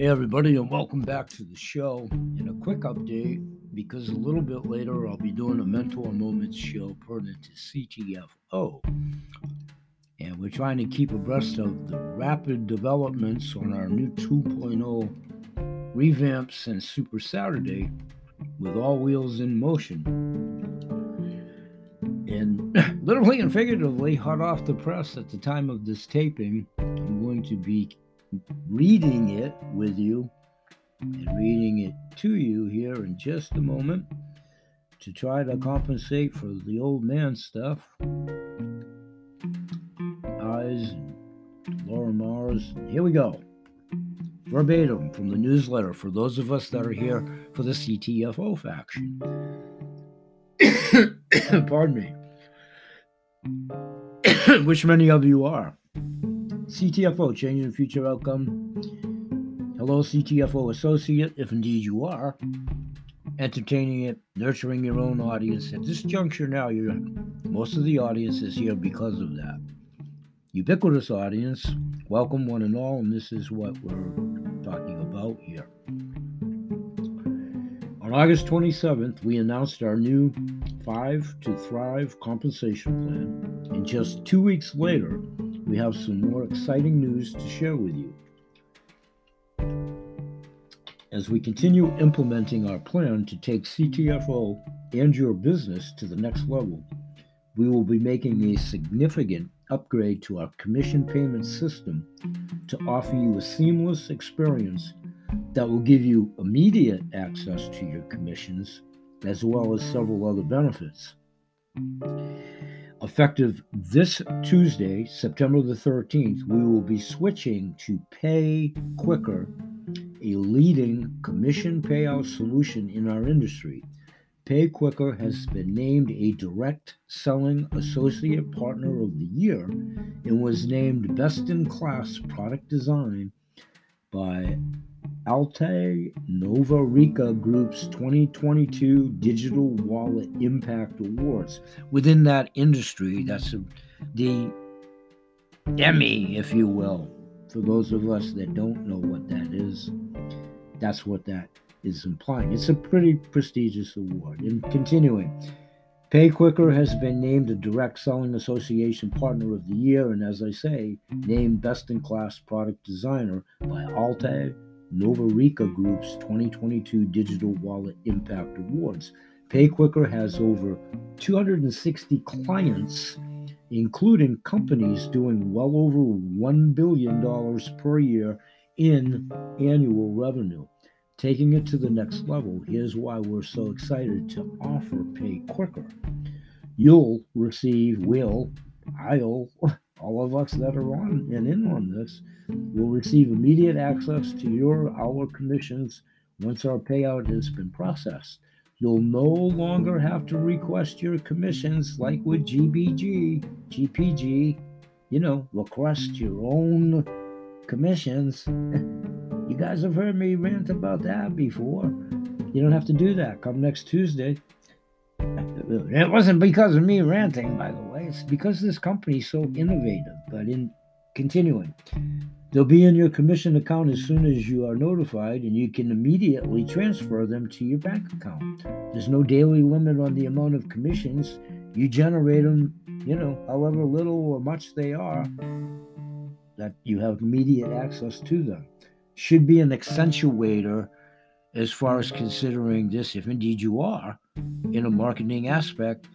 Hey, everybody, and welcome back to the show. In a quick update, because a little bit later I'll be doing a Mentor Moments show pertinent to CTFO. And we're trying to keep abreast of the rapid developments on our new 2.0 revamps and Super Saturday with all wheels in motion. And literally and figuratively, hot off the press at the time of this taping, I'm going to be reading it with you and reading it to you here in just a moment to try to compensate for the old man stuff. Eyes, Laura Mars. Here we go. Verbatim from the newsletter for those of us that are here for the CTFO faction. Pardon me. Which many of you are. CTFO, changing the future outcome. Hello, CTFO associate, if indeed you are. Entertaining it, nurturing your own audience. At this juncture now, you're most of the audience is here because of that. Ubiquitous audience, welcome one and all, and this is what we're talking about here. On August 27th, we announced our new Five to Thrive compensation plan, and just two weeks later, we have some more exciting news to share with you. As we continue implementing our plan to take CTFO and your business to the next level, we will be making a significant upgrade to our commission payment system to offer you a seamless experience that will give you immediate access to your commissions as well as several other benefits. Effective this Tuesday, September the 13th, we will be switching to Pay Quicker, a leading commission payout solution in our industry. PayQuicker has been named a Direct Selling Associate Partner of the Year and was named Best in Class Product Design by Alte Nova Rica Group's 2022 Digital Wallet Impact Awards. Within that industry, that's the Emmy, if you will. For those of us that don't know what that is, that's what that is implying. It's a pretty prestigious award. And continuing, PayQuicker has been named a Direct Selling Association Partner of the Year, and as I say, named Best in Class Product Designer by Aite Novarica Group's 2022 Digital Wallet Impact Awards. PayQuicker has over 260 clients, including companies doing well over $1 billion per year in annual revenue. Taking it to the next level, here's why we're so excited to offer PayQuicker. You'll receive, will, I'll, all of us that are on and in on this will receive immediate access to your our commissions once our payout has been processed. You'll no longer have to request your commissions like with GBG, GPG, you know, request your own commissions. you guys have heard me rant about that before. You don't have to do that. Come next Tuesday. It wasn't because of me ranting, by the way. It's because this company is so innovative. But in continuing, they'll be in your commission account as soon as you are notified, and you can immediately transfer them to your bank account. There's no daily limit on the amount of commissions. You generate them, you know, however little or much they are, that you have immediate access to them. Should be an accentuator as far as considering this, if indeed you are in a marketing aspect,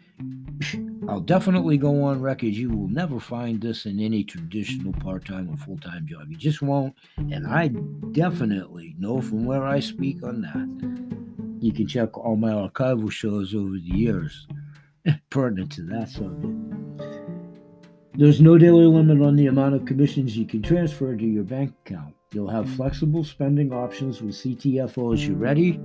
I'll definitely go on record. You will never find this in any traditional part time or full time job. You just won't. And I definitely know from where I speak on that. You can check all my archival shows over the years pertinent to that subject. There's no daily limit on the amount of commissions you can transfer to your bank account. You'll have flexible spending options with CTFOs. you're ready?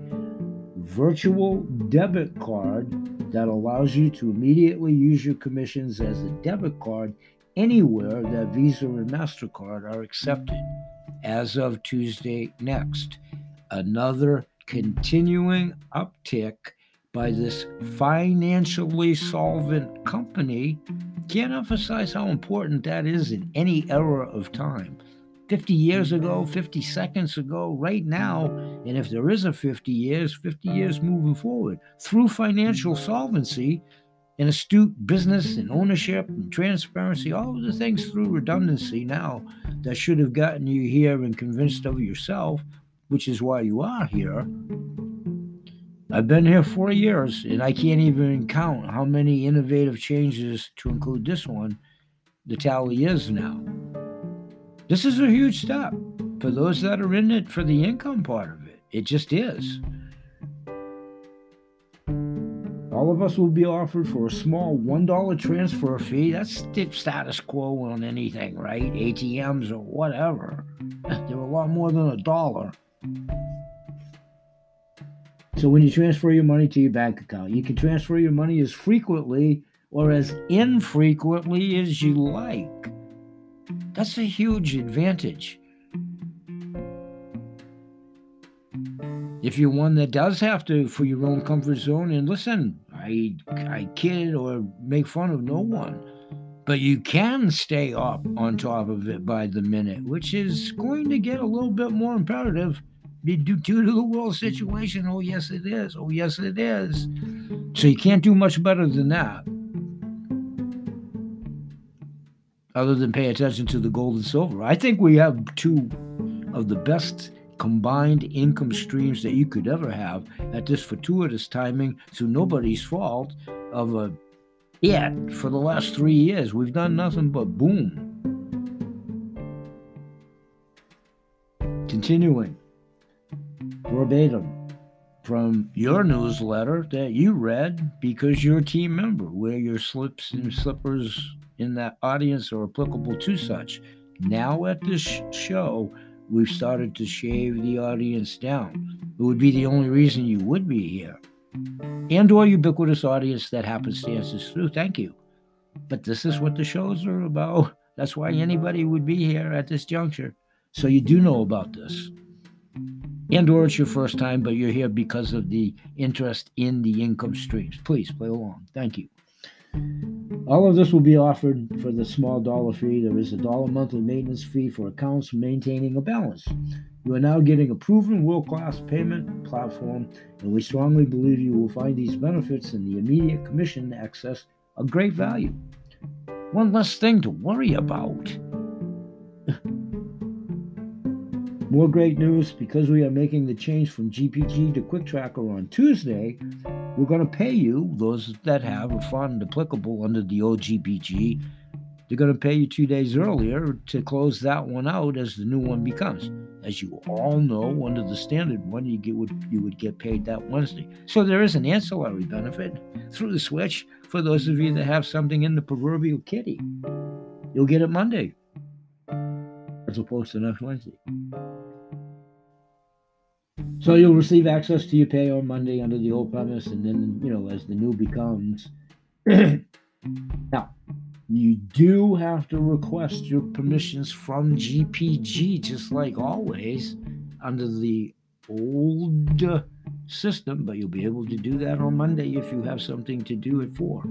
Virtual debit card that allows you to immediately use your commissions as a debit card anywhere that Visa and MasterCard are accepted as of Tuesday next. Another continuing uptick by this financially solvent company. Can't emphasize how important that is in any era of time 50 years ago, 50 seconds ago, right now, and if there is a 50 years, 50 years moving forward through financial mm. solvency and astute business and ownership and transparency, all of the things through redundancy now that should have gotten you here and convinced of yourself, which is why you are here. I've been here four years and I can't even count how many innovative changes to include this one the tally is now. This is a huge step for those that are in it for the income part of it. It just is. All of us will be offered for a small $1 transfer fee. That's the status quo on anything, right? ATMs or whatever. They're a lot more than a dollar. So when you transfer your money to your bank account, you can transfer your money as frequently or as infrequently as you like. That's a huge advantage. If you're one that does have to for your own comfort zone, and listen, I I kid or make fun of no one, but you can stay up on top of it by the minute, which is going to get a little bit more imperative due to the world situation. Oh yes, it is. Oh yes, it is. So you can't do much better than that. Other than pay attention to the gold and silver. I think we have two of the best combined income streams that you could ever have. At this fortuitous timing to nobody's fault of a yet for the last three years we've done nothing but boom. Continuing. Verbatim from your newsletter that you read because you're a team member wear your slips and slippers in that audience are applicable to such. Now at this show, we've started to shave the audience down. It would be the only reason you would be here. And or ubiquitous audience that happens to happenstances through. Thank you. But this is what the shows are about. That's why anybody would be here at this juncture. So you do know about this. And or it's your first time, but you're here because of the interest in the income streams. Please play along. Thank you. All of this will be offered for the small dollar fee. There is a dollar monthly maintenance fee for accounts maintaining a balance. You are now getting a proven world class payment platform, and we strongly believe you will find these benefits and the immediate commission access a great value. One less thing to worry about. More great news because we are making the change from GPG to Quick Tracker on Tuesday. We're going to pay you, those that have a fund applicable under the old GPG, they're going to pay you two days earlier to close that one out as the new one becomes. As you all know, under the standard one, you get you would get paid that Wednesday. So there is an ancillary benefit through the switch for those of you that have something in the proverbial kitty. You'll get it Monday as opposed to next Wednesday. So you'll receive access to your pay on Monday under the old premise, and then you know as the new becomes. now, you do have to request your permissions from GPG, just like always, under the old system, but you'll be able to do that on Monday if you have something to do it for.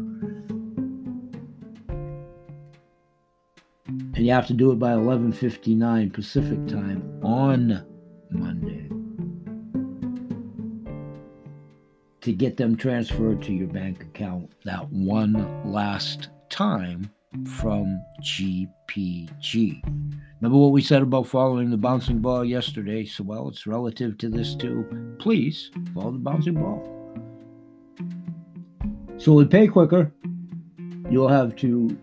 And you have to do it by 11:59 Pacific time on Monday. To get them transferred to your bank account that one last time from GPG. Remember what we said about following the bouncing ball yesterday? So, well, it's relative to this too. Please follow the bouncing ball. So, with PayQuicker, you'll have to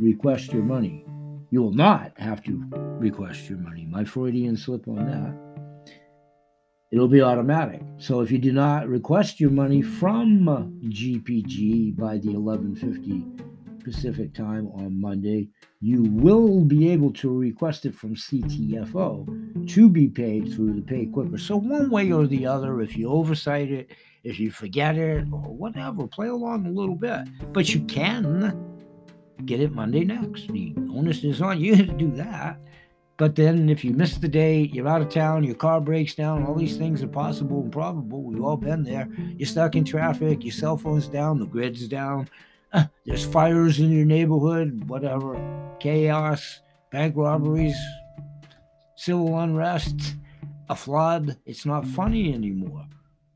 request your money. You will not have to request your money. My Freudian slip on that it'll be automatic. So if you do not request your money from GPG by the 1150 Pacific time on Monday, you will be able to request it from CTFO to be paid through the PayQuicker. So one way or the other, if you oversight it, if you forget it, or whatever, play along a little bit. But you can get it Monday next. The onus is on you to do that. But then if you miss the date, you're out of town, your car breaks down, all these things are possible and probable. We've all been there. You're stuck in traffic, your cell phone's down, the grid's down, uh, there's fires in your neighborhood, whatever, chaos, bank robberies, civil unrest, a flood. It's not funny anymore.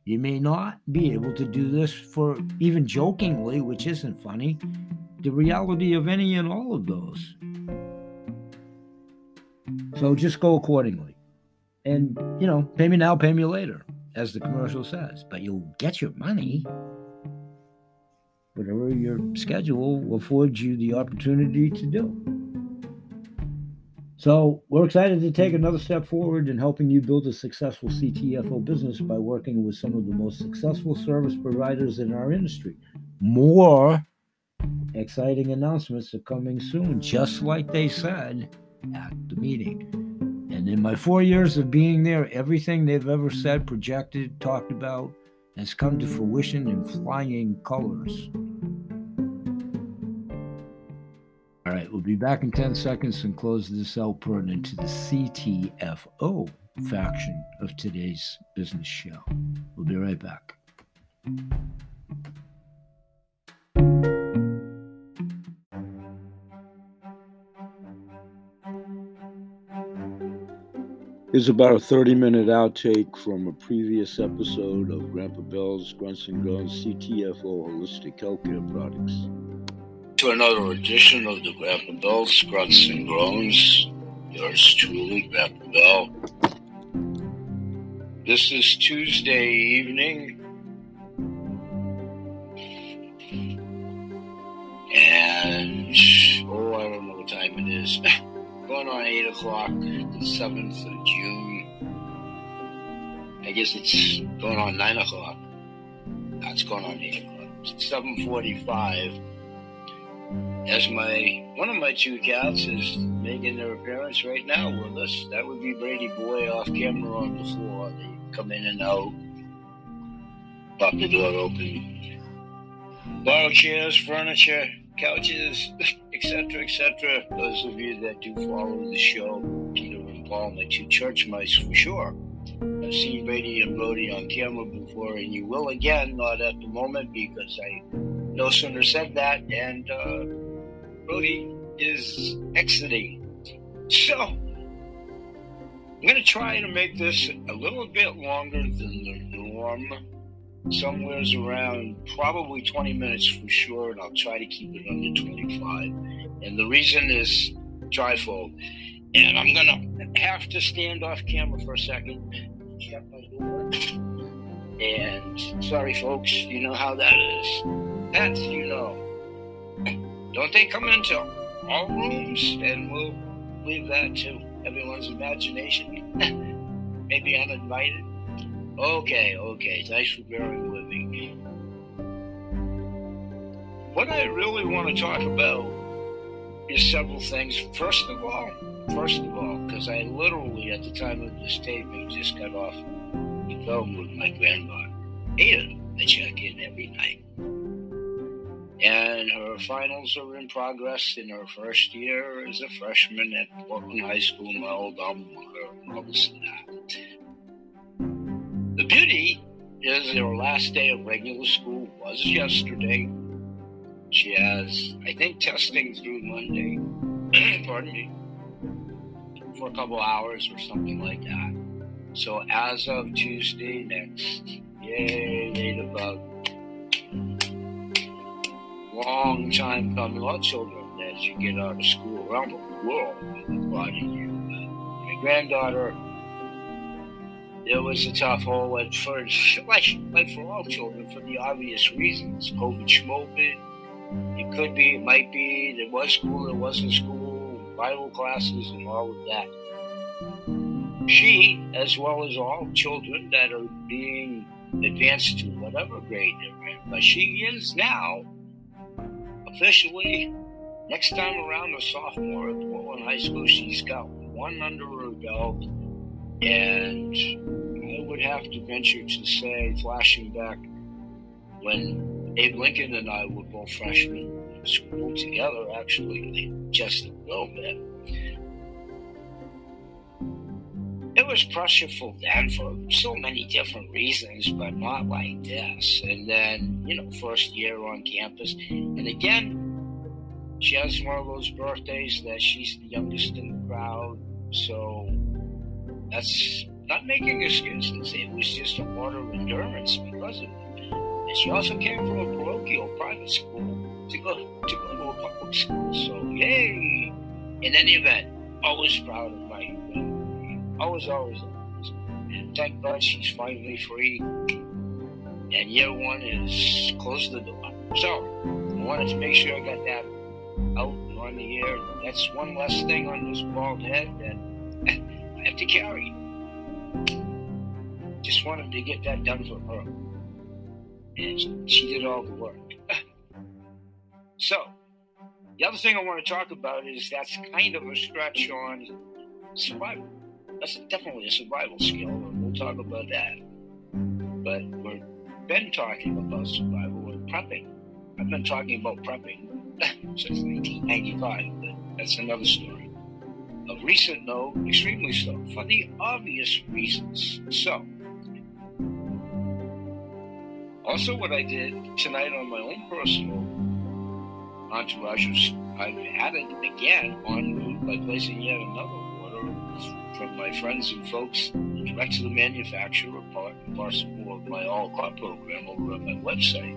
You may not be able to do this for even jokingly, which isn't funny, the reality of any and all of those. So just go accordingly. And, you know, pay me now, pay me later, as the commercial says. But you'll get your money. Whatever your schedule affords you the opportunity to do. So we're excited to take another step forward in helping you build a successful CTFO business by working with some of the most successful service providers in our industry. More exciting announcements are coming soon, just like they said at the meeting. And in my four years of being there, everything they've ever said, projected, talked about has come to fruition in flying colors. All right, we'll be back in 10 seconds and close this out pertinent to the CTFO faction of today's business show. We'll be right back. Here's about a 30 minute outtake from a previous episode of Grandpa Bell's Grunts and Groans CTFO Holistic Healthcare Products to another edition of the Grandpa Bell's Grunts and Groans. Yours truly, Grandpa Bell. This is Tuesday evening. And, oh, I don't know what time it is. Going on 8 o'clock, the 7th of June. I guess it's going on 9 o'clock. That's going on 8 o'clock. It's 745 as my one of my two cats is making their appearance right now with us. That would be Brady Boy off camera on the floor. They come in and out, pop the door open, borrow chairs, furniture, couches, etc., etc. Those of you that do follow the show, Peter and Paul, my two church mice for sure. I've seen Brady and Brody on camera before, and you will again, not at the moment because I no sooner said that and. Uh, Brody is exiting. So, I'm going to try to make this a little bit longer than the norm. Somewhere's around probably 20 minutes for sure, and I'll try to keep it under 25. And the reason is trifold. And I'm going to have to stand off camera for a second, check my door. And sorry, folks, you know how that is. That's, you know. Don't they come into all rooms? And we'll leave that to everyone's imagination. Maybe uninvited. Okay, okay. Thanks for bearing with me. What I really want to talk about is several things. First of all, first of all, because I literally, at the time of this taping, just got off the phone with my granddaughter. Ada, I check in every night and her finals are in progress in her first year as a freshman at Portland High School, my old alma mater, and that. The beauty is her last day of regular school was yesterday. She has, I think, testing through Monday, pardon me, for a couple hours or something like that. So as of Tuesday next, yay, about long time coming. Our children, as you get out of school around the world. My granddaughter, it was a tough at first, like, like for all children, for the obvious reasons. COVID, schmovid. It could be, it might be, there was school, there wasn't school, Bible classes, and all of that. She, as well as all children that are being advanced to whatever grade they're in, but she is now officially, next time around, a sophomore at Portland High School, she's got one under her belt. And Would have to venture to say, flashing back when Abe Lincoln and I were both freshmen in school together, actually, just a little bit. It was pressureful then for so many different reasons, but not like this. And then, you know, first year on campus. And again, she has one of those birthdays that she's the youngest in the crowd. So That's not making excuses. It was just a matter of endurance because of it. And she also came from a parochial private school to go to go to a public school. So yay! In any event, always proud of my family. Always, always, always. And thank God she's finally free. And year one is close the door. So I wanted to make sure I got that out on the air. That's one less thing on this bald head that I have to carry. Just wanted to get that done for her. And she did all the work. so, the other thing I want to talk about is that's kind of a stretch on survival. That's definitely a survival skill, and we'll talk about that. But we've been talking about survival and prepping. I've been talking about prepping since 1995, but that's another story. Of recent note, extremely so, for the obvious reasons. So, also what I did tonight on my own personal entourages, I've added again on route by placing yet another order from my friends and folks direct to the manufacturer, part and parcel of my all car program over on my website.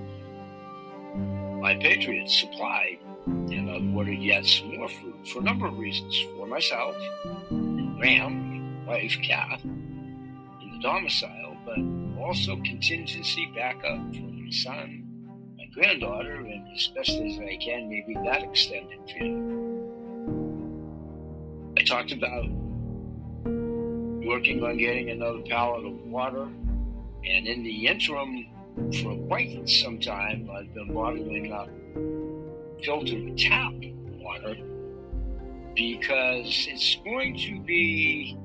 My Patriots supplied, and I've ordered yet some more food for a number of reasons. For myself, Graham, wife Kath, in the domicile, but also contingency backup for my son my granddaughter, and as best as I can, maybe that extended family. I talked about working on getting another pallet of water, and in the interim, for quite some time, I've been bottling up filtered tap water because it's going to be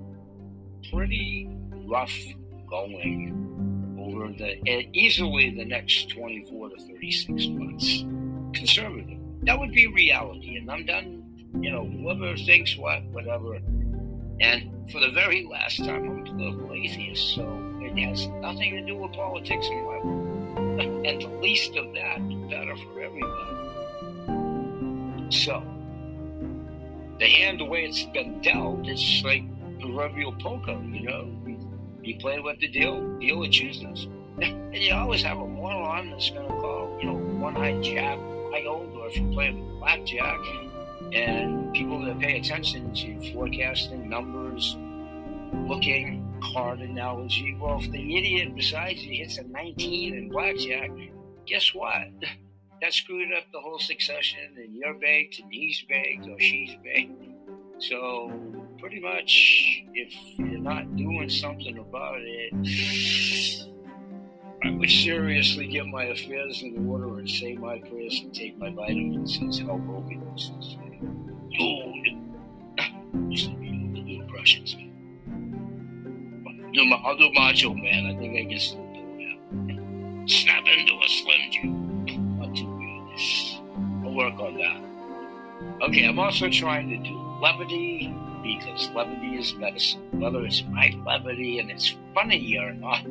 pretty rough going over the easily the next 24 to 36 months. Conservative. That would be reality. And I'm done, you know, whoever thinks what, whatever. And for the very last time, I'm a political atheist, so it has nothing to do with politics in my. And the least of that, better for everybody. So, the hand, the way it's been dealt, it's like proverbial poker, you know. You play with the deal, deal it chooses. and you always have a moron that's going to call, you know, one-eyed jack wild, or if you play blackjack, and people that pay attention to forecasting numbers, looking, card analogy. Well, if the idiot besides you hits a 19 in blackjack, guess what? That screwed up the whole succession, and you're baked, and he's baked, or she's baked. So pretty much, if you're not doing something about it, I would seriously get my affairs in order and say my prayers and take my vitamins, be the new impressions. Do my, I'll do Macho Man. I think I can still Okay, I'm also trying to do levity because levity is medicine. Whether it's my levity and it's funny or not,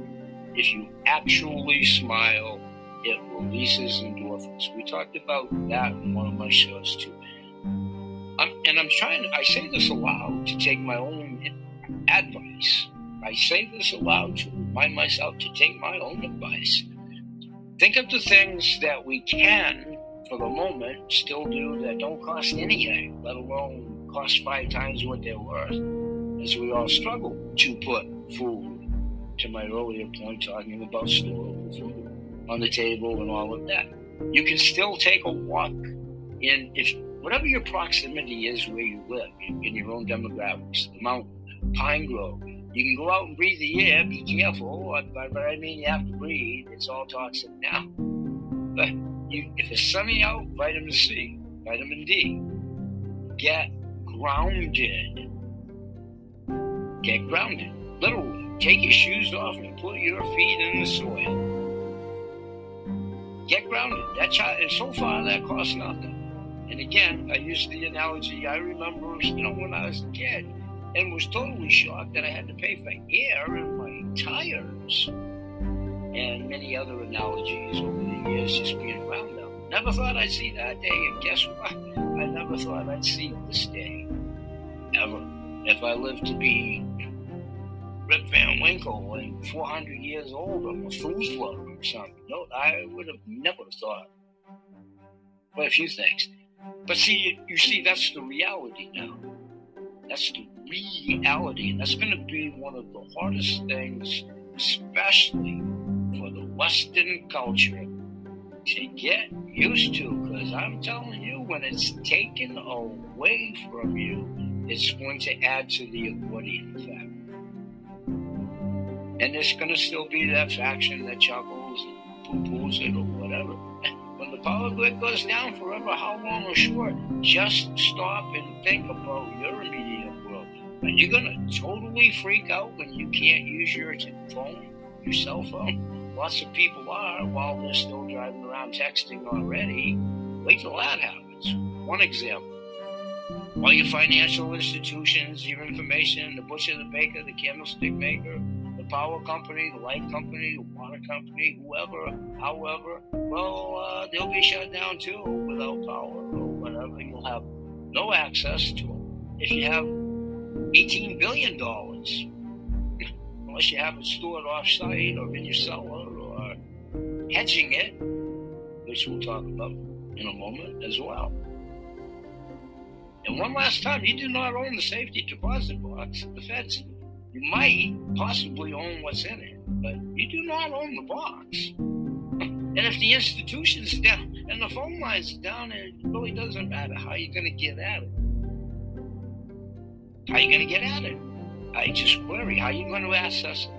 if you actually smile, it releases endorphins. We talked about that in one of my shows too. I'm, and I'm trying I say this aloud to take my own advice. I say this aloud to remind myself to take my own advice. Think of the things that we can, for the moment, still do that don't cost anything, let alone cost five times what they're worth, as we all struggle to put food, to my earlier point, talking about storable food on the table and all of that. You can still take a walk in if whatever your proximity is where you live in, in your own demographics, the mountain, pine grove. You can go out and breathe the air. Be careful, but, but I mean you have to breathe. It's all toxic now. But you, if it's sunny out, vitamin C, vitamin D. Get grounded. Get grounded. Literally, take your shoes off and put your feet in the soil. Get grounded. That's how, and so far that costs nothing. And again, I use the analogy I remember, you know, when I was a kid and was totally shocked that I had to pay for air in my tires and many other analogies over the years just being around them. Never thought I'd see that day, and guess what? I never thought I'd see this day ever. If I live to be Rip Van Winkle and 400 years old or Methuselah or something. No, I would have never thought. Quite a few things. But see, you see, that's the reality now. That's the reality. And that's going to be one of the hardest things, especially Western culture, to get used to. Because I'm telling you, when it's taken away from you, it's going to add to the accordion effect. And there's going to still be that faction that chuckles and poo poos it or whatever. When the power grid goes down forever, how long or short, just stop and think about your immediate world. Are you going to totally freak out when you can't use your phone, your cell phone? Lots of people are while they're still driving around texting already. Wait till that happens. One example all your financial institutions, your information, the butcher, the baker, the candlestick maker, the power company, the light company, the water company, whoever, however, well, uh, they'll be shut down too without power or whatever. You'll have no access to them. If you have $18 billion, unless you have it stored off-site or in your cellar hedging it, which we'll talk about in a moment as well. And one last time, you do not own the safety deposit box. The feds, you might possibly own what's in it, but you do not own the box. And if the institution's down and the phone lines down, it really doesn't matter. How are you going to get at it? How are you going to get at it? I just worry. How are you going to access it?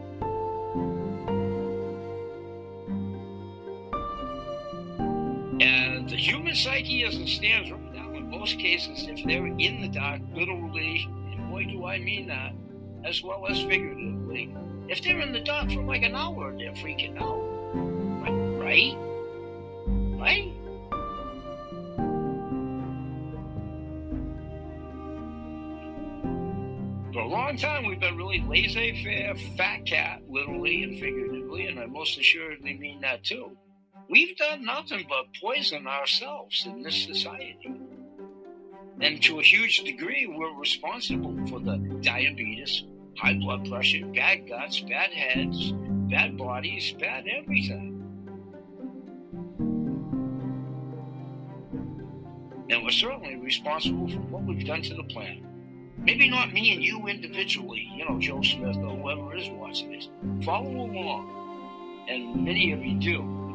The human psyche as it stands right now, in most cases, if they're in the dark, literally, and boy, do I mean that, as well as figuratively, if they're in the dark for like an hour, they're freaking out. Right? Right? For a long time, we've been really laissez faire, fat cat, literally and figuratively, and I most assuredly mean that too. We've done nothing but poison ourselves in this society. And to a huge degree, we're responsible for the diabetes, high blood pressure, bad guts, bad heads, bad bodies, bad everything. And we're certainly responsible for what we've done to the planet. Maybe not me and you individually, you know, Joe Smith or whoever is watching this. Follow along. And many of you do.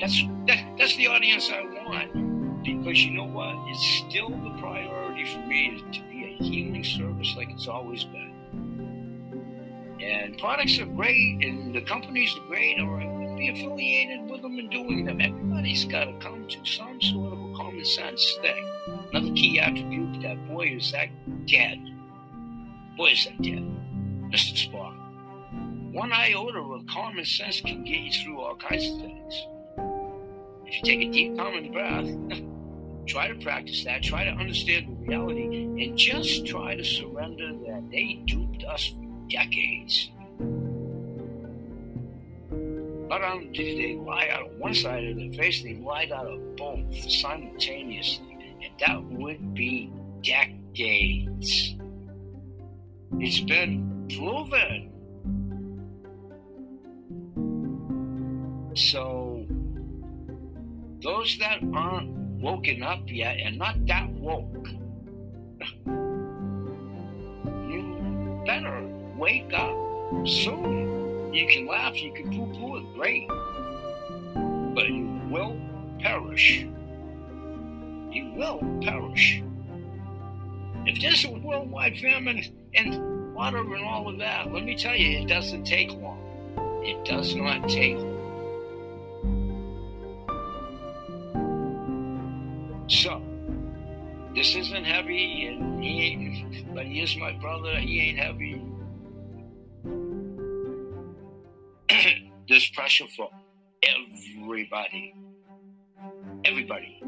That's that, that's the audience I want because you know what? It's still the priority for me to be a healing service like it's always been. And products are great, and the companies are great, or I would be affiliated with them and doing them. Everybody's got to come to some sort of a common sense thing. Another key attribute that boy is that dead. Boy, is that dead. Mr. Spock. One iota of common sense can get you through all kinds of things. If you take a deep, common breath, Try to practice that. Try to understand the reality and just try to surrender that they duped us for decades. Not only did they lie out of one side of their face, they lied out of both simultaneously. And that would be decades. It's been proven. So, those that aren't woken up yet and not that woke, you better wake up soon. You can laugh, you can poo poo it, great. But you will perish. You will perish. If there's a worldwide famine and water and all of that, let me tell you, it doesn't take long. It does not take long. So, this isn't heavy, and he ain't, but he is my brother. He ain't heavy. There's pressure for everybody. Everybody.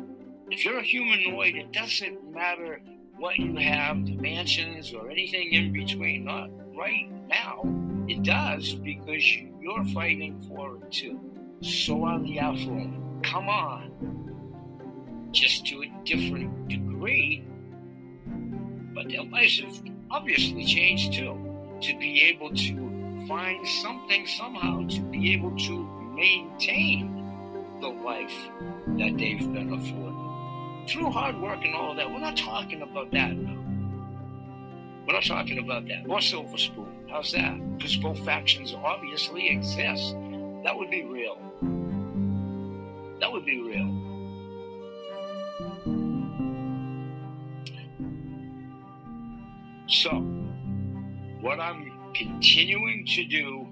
If you're a humanoid, it doesn't matter what you have, the mansions or anything in between. Not right now. It does because you're fighting for it too. So are the affluent. Come on just to a different degree. But their lives have obviously changed too. to be able to find something somehow to be able to maintain the life that they've been afforded through hard work and all that. We're not talking about that now. We're not talking about that. Or silver spoon. How's that? Because both factions obviously exist. That would be real. That would be real. So, what I'm continuing to do,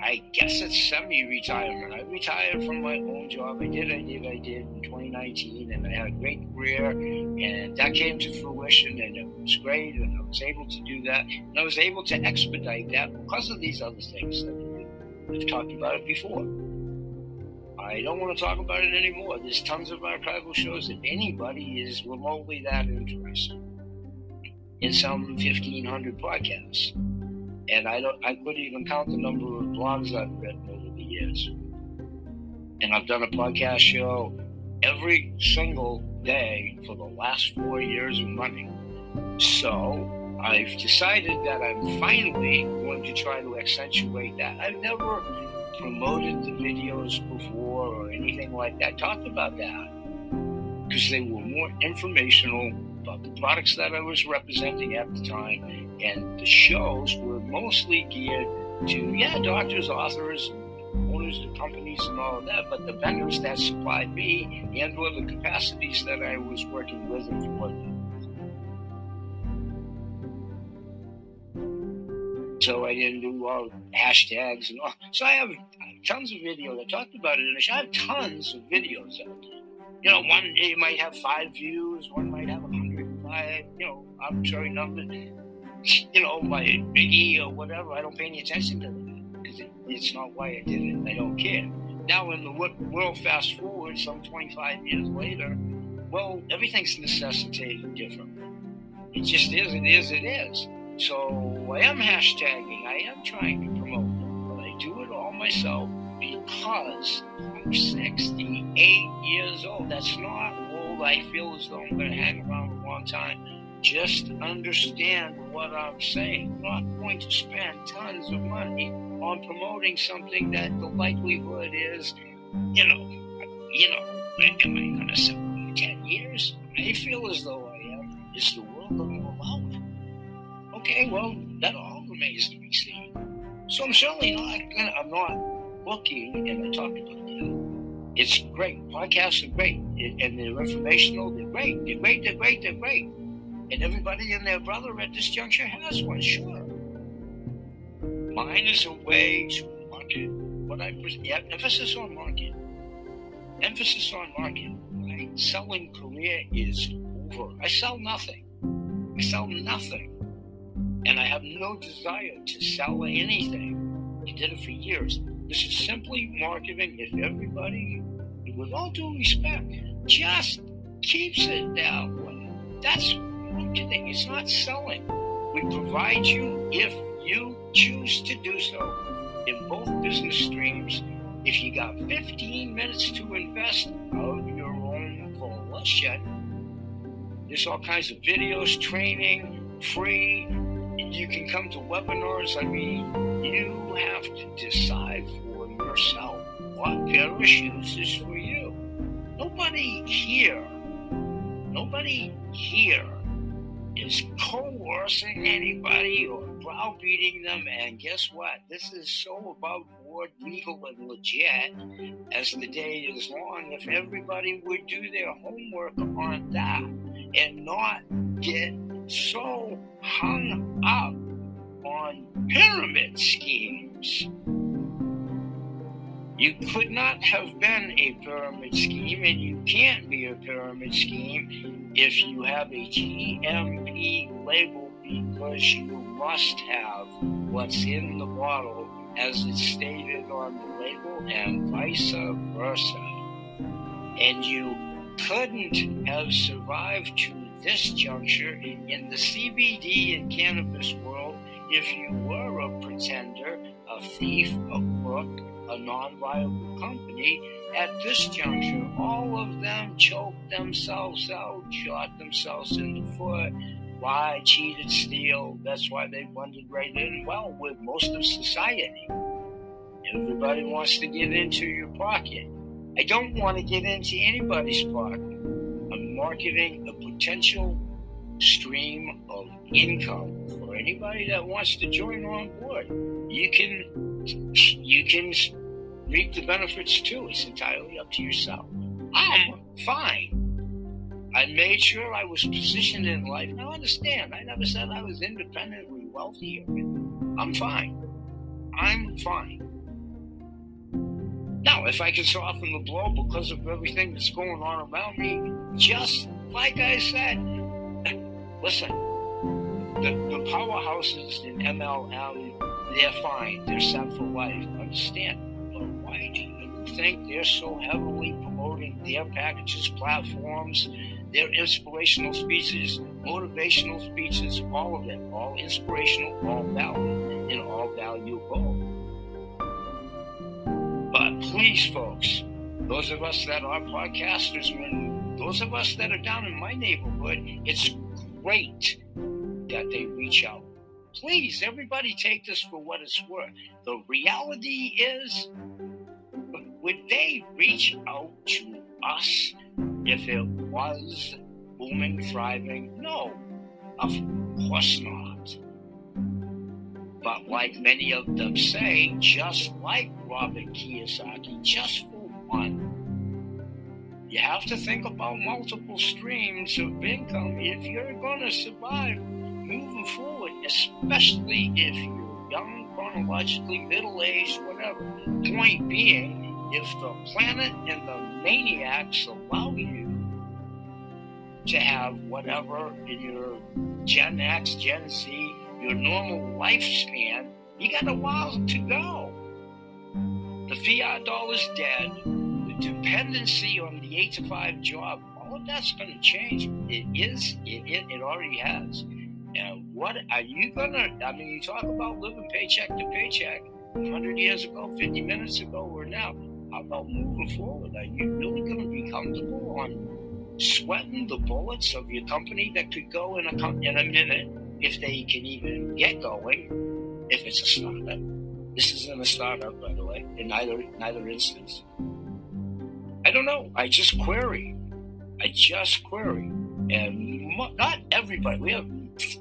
I guess it's semi retirement. I retired from my own job. I did, I did, I did in 2019, and I had a great career, and that came to fruition, and it was great, and I was able to do that, and I was able to expedite that because of these other things that we've talked about it before. I don't want to talk about it anymore. There's tons of archival shows if anybody is remotely that interested in some 1,500 podcasts. And I don't, I couldn't even count the number of blogs I've written over the years. And I've done a podcast show every single day for the last four years running. So I've decided that I'm finally going to try to accentuate that. I've never promoted the videos before or anything like that, talked about that because they were more informational about the products that I was representing at the time, and the shows were mostly geared to, yeah, doctors, authors, owners of companies and all of that, but the vendors that supplied me and or the capacities that I was working with and for them. So I didn't do all hashtags and all. So I have tons of videos. I talked about it in the show. I have tons of videos out there. You know, one you might have five views, one might have a I, you know, arbitrary number, you know, my biggie or whatever. I don't pay any attention to that because it, it's not why I did it. I don't care. Now, in the world, fast forward some 25 years later, well, everything's necessitated different. It just is. It is. It is. So I am hashtagging. I am trying to promote, but I do it all myself because I'm 68 years old. That's not old. I feel as though I'm going to hang around time. Just understand what I'm saying. I'm not going to spend tons of money on promoting something that the likelihood is, you know, you know, am I going to sell in 10 years? I feel as though I am. Is the world going to allow it? Okay, well, that all remains to be seen. So I'm certainly not I'm not looking, and I talked about it's great. Podcasts are great, and they're informational. They're great. They're great. They're great. They're great. And everybody and their brother at this juncture has one, sure. Mine is a way to market what I present. Emphasis on market. Emphasis on market. My selling career is over. I sell nothing. I sell nothing. And I have no desire to sell anything. I did it for years. This is simply marketing. If everybody, with all due respect, just keeps it that way, that's marketing. It's not selling. We provide you if you choose to do so in both business streams. If you got 15 minutes to invest of your own volition, there's all kinds of videos, training, free. You can come to webinars. I mean, you have to decide for yourself what pair of shoes is for you. Nobody here, nobody here is coercing anybody or browbeating them. And guess what? This is so above board, legal, and legit as the day is long. If everybody would do their homework on that and not get so hung up on pyramid schemes. You could not have been a pyramid scheme, and you can't be a pyramid scheme if you have a GMP label because you must have what's in the bottle as it's stated on the label, and vice versa. And you couldn't have survived to this juncture in the CBD and cannabis world if you were a pretender, a thief, a crook, a non viable company, at this juncture, all of them choked themselves out, shot themselves in the foot, lie, cheated, steal. That's why they blended right in well with most of society. Everybody wants to get into your pocket. I don't want to get into anybody's pocket. I'm marketing a potential stream of income for anybody that wants to join on board. You can you can reap the benefits too. It's entirely up to yourself. I'm fine. I made sure I was positioned in life. Now understand, I never said I was independently wealthy. I'm fine. I'm fine. Now, if I can soften the blow because of everything that's going on around me, just like I said, listen, the, the powerhouses in MLM, they're fine. They're set for life. Understand. But why do you think they're so heavily promoting their packages, platforms, their inspirational speeches, motivational speeches, all of it, all inspirational, all valid, and all valuable? But please, folks, those of us that are podcasters, when those of us that are down in my neighborhood, it's great that they reach out. Please, everybody take this for what it's worth. The reality is, would they reach out to us if it was booming, thriving? No, of course not. But like many of them say, just like Robert Kiyosaki, just for one, you have to think about multiple streams of income if you're going to survive moving forward, especially if you're young, chronologically middle aged, whatever. Point being, if the planet and the maniacs allow you to have whatever in your Gen X, Gen Z, your normal lifespan, you got a while to go. The fiat dollar's dead. Dependency on the eight to five job, all of that's going to change. It is. It, it, it already has. And what are you gonna? I mean, you talk about living paycheck to paycheck. 100 years ago, 50 minutes ago, or now. How about moving forward? Are you really going to be comfortable on sweating the bullets of your company that could go in a in a minute if they can even get going? If it's a startup, this isn't a startup, by the way, in neither neither instance. I don't know. I just query. I just query, and not everybody. We have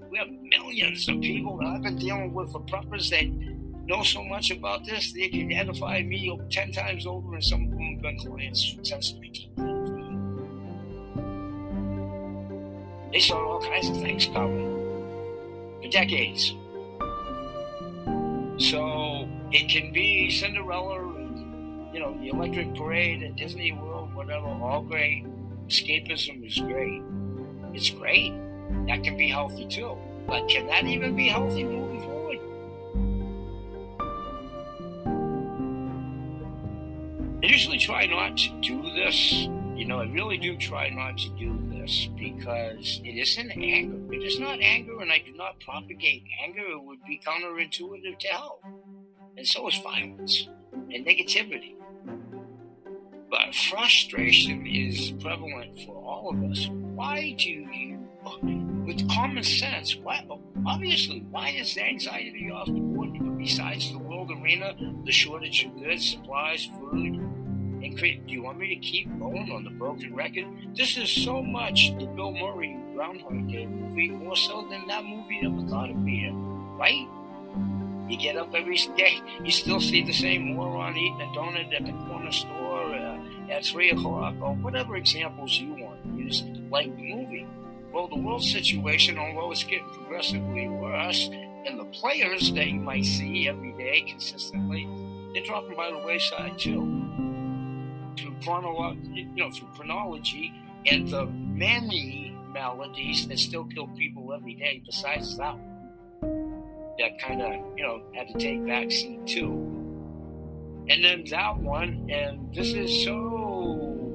we have millions of people that I've been dealing with for purpose that know so much about this, they can edify me 10 times over, and some of them have been clients since the They saw all kinds of things coming for decades. So it can be Cinderella you know, the electric parade at Disney World, whatever, all great. Escapism is great. It's great. That can be healthy too. But can that even be healthy moving forward? I usually try not to do this. You know, I really do try not to do this because it isn't anger. It is not anger, and I do not propagate anger. It would be counterintuitive to health. And so is violence and negativity. But frustration is prevalent for all of us. Why do you, with common sense, why, obviously, why is anxiety off the board besides the world arena, the shortage of goods, supplies, food, and create. Do you want me to keep going on the broken record? This is so much the Bill Murray Groundhog Day movie, more so than that movie ever thought of being, right? You get up every day, you still see the same moron eating a donut at the corner store at 3 o'clock, or whatever examples you want to use, like the movie. Well, the world situation, although it's getting progressively worse, and the players that you might see every day consistently, they're dropping by the wayside too through chronology, you know, through chronology, and the many maladies that still kill people every day. Besides that one, that kind of you know had to take backseat too. And then that one, and this is so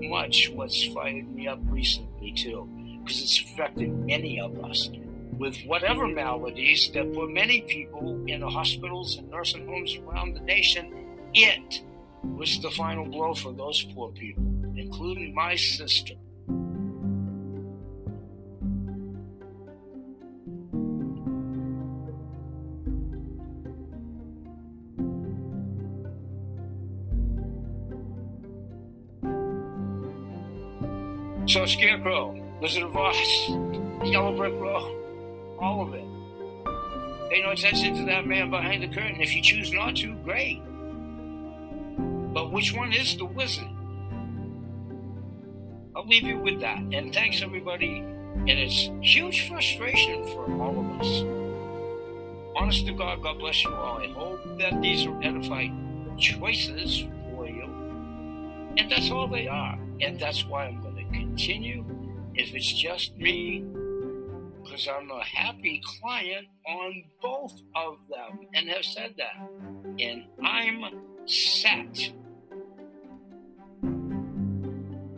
much what's fired me up recently too, because it's affected many of us with whatever maladies that put many people in the hospitals and nursing homes around the nation. It was the final blow for those poor people, including my sister. So Scarecrow, Wizard of Oz, Yellow Brick Road, all of it. Pay no attention to that man behind the curtain. If you choose not to, great. But which one is the wizard? I'll leave you with that. And thanks, everybody. And it's huge frustration for all of us. Honest to God, God bless you all. I hope that these are edified choices for you. And that's all they are. And that's why I'm continue. If it's just me, because I'm a happy client on both of them and have said that. And I'm set.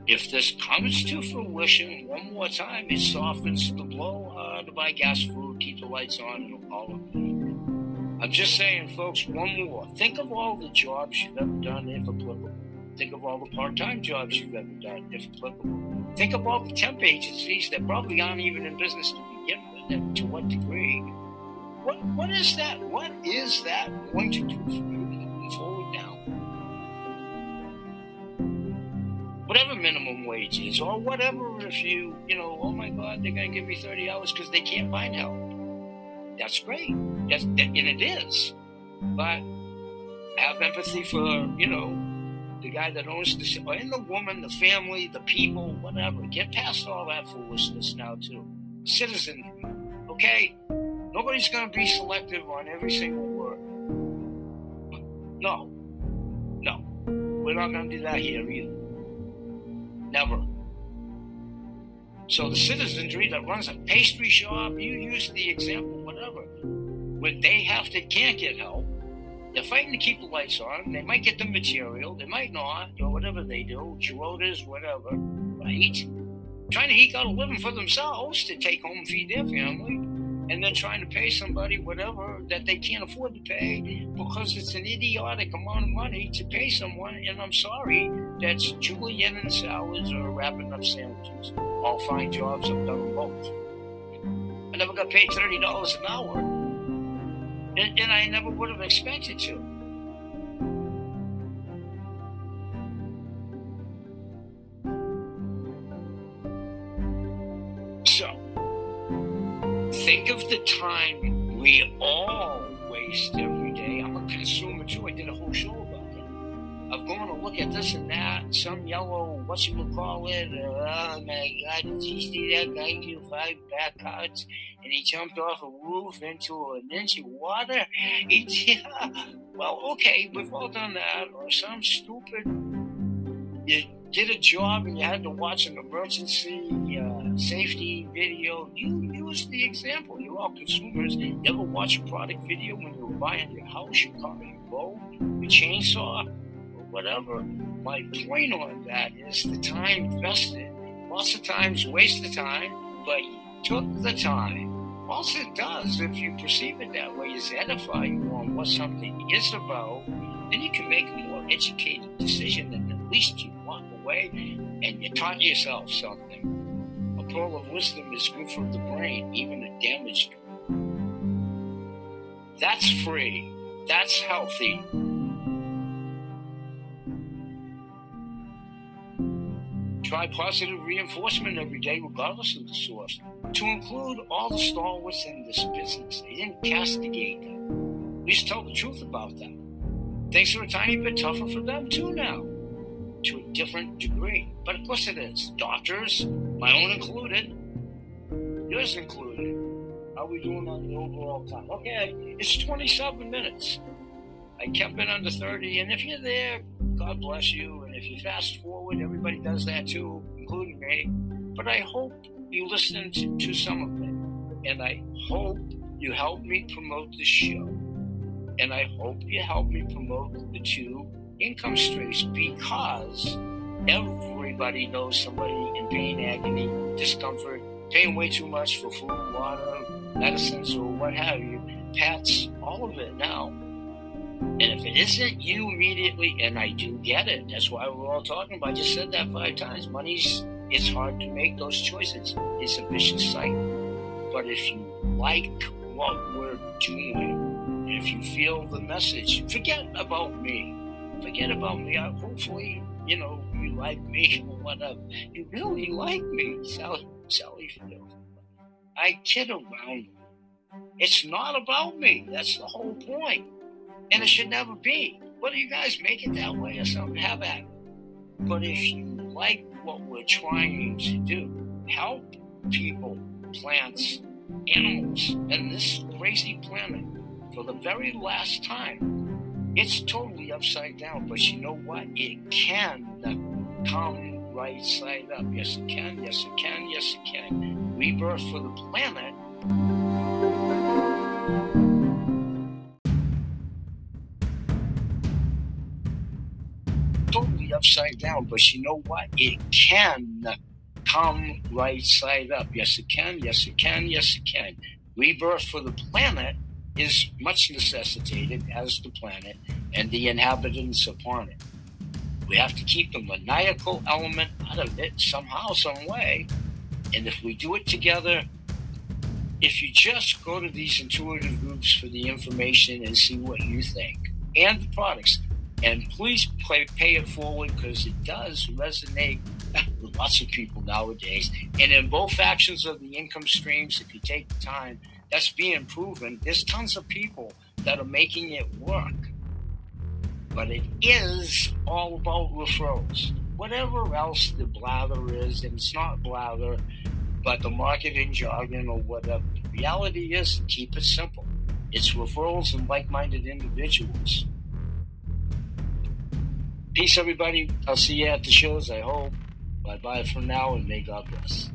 If this comes to fruition one more time, it softens the blow uh, to buy gas food, keep the lights on, and all of that. I'm just saying, folks, one more. Think of all the jobs you've ever done, if applicable. Think of all the part time jobs you've ever done, if applicable. Think of all the temp agencies that probably aren't even in business to begin with, and to what degree. What, what is that? What is that going to do for you moving forward now? Whatever minimum wage is, or whatever, if you, you know, oh my God, they're going to give me 30 hours because they can't find help that's great. That's, and it is. But have empathy for, you know, the guy that owns the and the woman, the family, the people, whatever. Get past all that foolishness now too. Citizenry. Okay? Nobody's gonna be selective on every single word. No. No. We're not gonna do that here either. Never. So the citizenry that runs a pastry shop, you use the example, whatever, when they have to can't get help, they're fighting to keep the lights on. They might get the material, they might not, or whatever they do, Girotas, whatever, right? Trying to eke out a living for themselves to take home and feed their family and then trying to pay somebody whatever that they can't afford to pay because it's an idiotic amount of money to pay someone. And I'm sorry, that's julienne and salads or wrapping up sandwiches. All fine jobs, I've done both. I never got paid thirty dollars an hour, and, and I never would have expected to. So think of the time we all waste every day. I'm a consumer too. I did a whole show. Of going to look at this and that, some yellow, what you would call it. Oh my God, did you see that guy do five back cuts and he jumped off a roof into an inch of water? He, yeah. Well, okay, we've all done that. Or some stupid, you did a job and you had to watch an emergency uh, safety video. You use the example. You're all consumers. You ever watch a product video when you were buying your house, your car, your boat, your chainsaw, whatever? My point on that is the time invested. Lots of times waste the time, but took the time. All it does, if you perceive it that way, is edify you on what something is about. Then you can make a more educated decision, and at least you walk away and you taught yourself something a pearl of wisdom is good for the brain, even a damaged one. That's free. That's healthy. Try positive reinforcement every day, regardless of the source, to include all the stalwarts in this business. They didn't castigate them. We just tell the truth about them. Things are a tiny bit tougher for them too now to a different degree. But of course it is. Doctors, my own included, yours included. How are we doing on the overall time? Okay, it's 27 minutes. I kept it under 30, and if you're there, God bless you. And if you fast forward, everybody does that too, including me. But I hope you listen to, to some of it, and I hope you help me promote the show, and I hope you help me promote the two income streams because everybody knows somebody in pain, agony, discomfort, paying way too much for food, water, medicines, or what have you. Pets, all of it now. And if it isn't you immediately, and I do get it, that's why we're all talking about. I just said that five times. Money's it's hard to make those choices. It's a vicious cycle. But if you like what we're doing, if you feel the message, forget about me forget about me. I, hopefully, you know, you like me or whatever. You really like me, Sally, Sally. I kid around. It's not about me. That's the whole point. And it should never be. Whether you guys make it that way or something, have at it. But if you like what we're trying to do, help people, plants, animals, and this crazy planet for the very last time, it's totally upside down. But you know what? It can come right side up. Yes, it can. Yes, it can. Yes, it can. Rebirth for the planet. Upside down, but you know what? It can come right side up. Yes, it can. Yes, it can. Yes, it can. Rebirth for the planet is much necessitated as the planet and the inhabitants upon it. We have to keep the maniacal element out of it somehow, some way. And if we do it together, if you just go to these intuitive groups for the information and see what you think and the products, and please pay, pay it forward because it does resonate with lots of people nowadays. And in both factions of the income streams, if you take the time, that's being proven. There's tons of people that are making it work. But it is all about referrals. Whatever else the blather is, and it's not blather, but the marketing jargon or whatever. The reality is, keep it simple. It's referrals and like minded individuals. Peace, everybody. I'll see you at the shows, I hope. Bye bye for now, and may God bless.